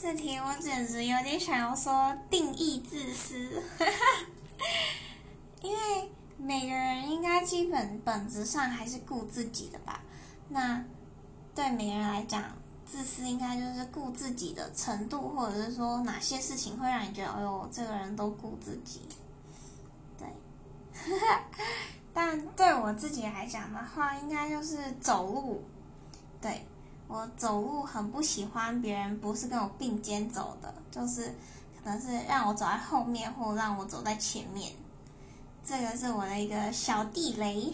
这题我简直有点想要说定义自私，因为每个人应该基本本质上还是顾自己的吧？那对每个人来讲，自私应该就是顾自己的程度，或者是说哪些事情会让你觉得，哎呦，这个人都顾自己。对，但对我自己来讲的话，应该就是走路，我走路很不喜欢别人不是跟我并肩走的，就是可能是让我走在后面或让我走在前面，这个是我的一个小地雷。